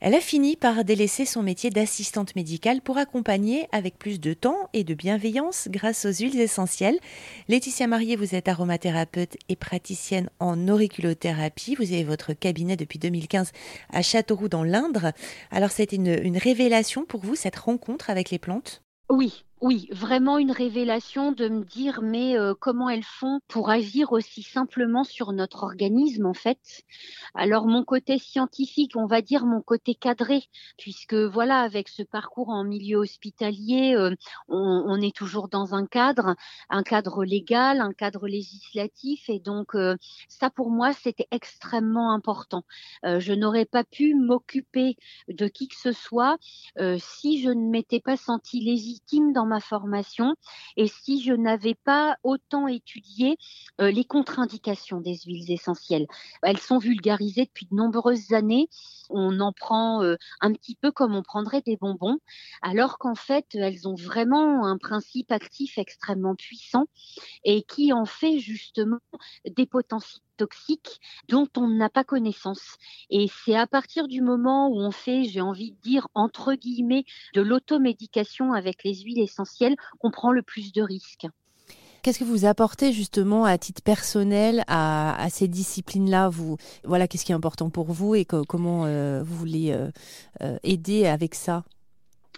Elle a fini par délaisser son métier d'assistante médicale pour accompagner avec plus de temps et de bienveillance grâce aux huiles essentielles. Laetitia Marié, vous êtes aromathérapeute et praticienne en auriculothérapie. Vous avez votre cabinet depuis 2015 à Châteauroux dans l'Indre. Alors, c'était une, une révélation pour vous, cette rencontre avec les plantes? Oui, oui, vraiment une révélation de me dire mais euh, comment elles font pour agir aussi simplement sur notre organisme en fait. Alors mon côté scientifique, on va dire mon côté cadré, puisque voilà avec ce parcours en milieu hospitalier, euh, on, est toujours dans un cadre, un cadre légal, un cadre législatif, et donc euh, ça pour moi c'était extrêmement important. je n'aurais pas pu m'occuper de qui que ce soit si je ne m'étais pas sentie légitime dans ma formation et si je n'avais pas autant étudié euh, les contre-indications des huiles essentielles. Elles sont vulgarisées depuis de nombreuses années. On en prend euh, un petit peu comme on prendrait des bonbons, alors qu'en fait, elles ont vraiment un principe actif extrêmement puissant et qui en fait justement des potentiels toxiques dont on n'a pas connaissance. Et c'est à partir du moment où on fait, j'ai envie de dire, entre guillemets, de l'automédication avec les huiles essentielles qu'on prend le plus de risques. Qu'est-ce que vous apportez justement à titre personnel à, ces disciplines-là? Vous, voilà, qu'est-ce qui est important pour vous et comment euh, vous voulez euh, euh, aider avec ça?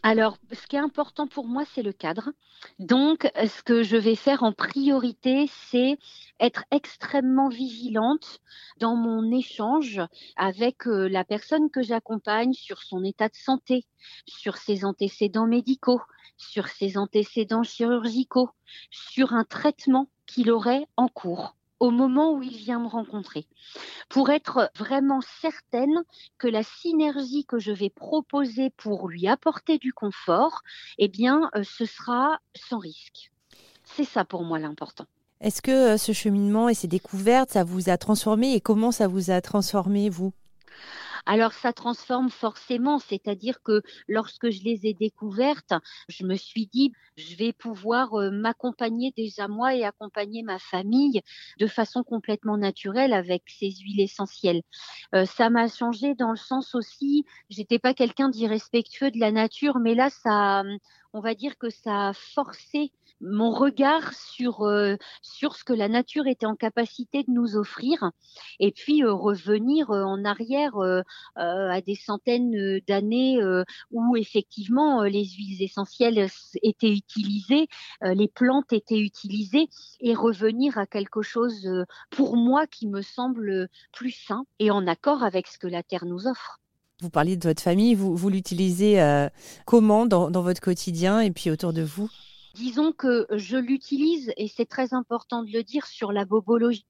Alors, ce qui est important pour moi, c'est le cadre. Donc, ce que je vais faire en priorité, c'est être extrêmement vigilante dans mon échange avec euh, la personne que j'accompagne sur son état de santé, sur ses antécédents médicaux, sur ses antécédents chirurgicaux, sur un traitement qu'il aurait en cours au moment où il vient me rencontrer, pour être vraiment certaine que la synergie que je vais proposer pour lui apporter du confort, eh bien, euh, ce sera sans risque. C'est ça pour moi l'important. Est-ce que euh, ce cheminement et ces découvertes, ça vous a transformé et comment ça vous a transformé, vous? Alors ça transforme forcément, c'est-à-dire que lorsque je les ai découvertes, je me suis dit, je vais pouvoir euh, m'accompagner déjà moi et accompagner ma famille de façon complètement naturelle avec ces huiles essentielles. Euh, ça m'a changé dans le sens aussi, j'étais pas quelqu'un d'irrespectueux de la nature, mais là ça on va dire que ça a forcé mon regard sur euh, sur ce que la nature était en capacité de nous offrir et puis euh, revenir euh, en arrière à des centaines d'années où effectivement les huiles essentielles étaient utilisées, les plantes étaient utilisées et revenir à quelque chose pour moi qui me semble plus sain et en accord avec ce que la terre nous offre. Vous parliez de votre famille, vous, vous l'utilisez comment dans, dans votre quotidien et puis autour de vous? Disons que je l'utilise, et c'est très important de le dire, sur la bobologie.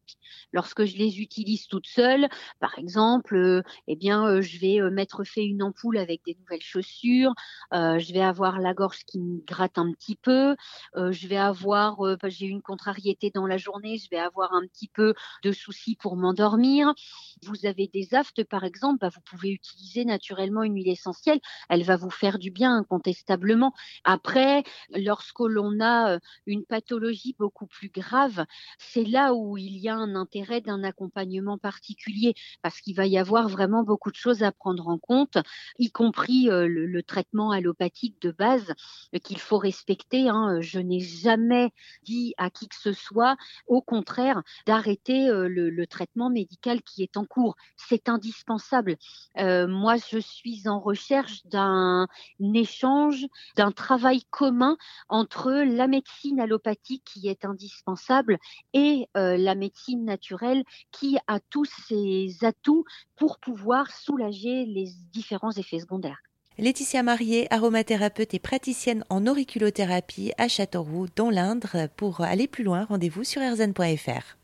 Lorsque je les utilise toutes seules, par exemple, euh, eh bien, euh, je vais euh, mettre fait une ampoule avec des nouvelles chaussures, je vais avoir la gorge qui me gratte un petit peu, je vais avoir, j'ai une contrariété dans la journée, je vais avoir un petit peu de soucis pour m'endormir. Vous avez des aftes, par exemple, bah, vous pouvez utiliser naturellement une huile essentielle, elle va vous faire du bien incontestablement. Après, lorsque l'on a une pathologie beaucoup plus grave, c'est là où il y a un intérêt d'un accompagnement particulier parce qu'il va y avoir vraiment beaucoup de choses à prendre en compte, y compris le, traitement allopathique de base qu'il faut respecter. Hein. Je n'ai jamais dit à qui que ce soit, au contraire, d'arrêter le, traitement médical qui est en cours. C'est indispensable. moi, je suis en recherche d'un échange, d'un travail commun entre la médecine allopathique qui est indispensable et euh, la médecine naturelle qui a tous ses atouts pour pouvoir soulager les différents effets secondaires. Laetitia Marié, aromathérapeute et praticienne en auriculothérapie à Châteauroux, dans l'Indre. Pour aller plus loin, rendez-vous sur rzn.fr.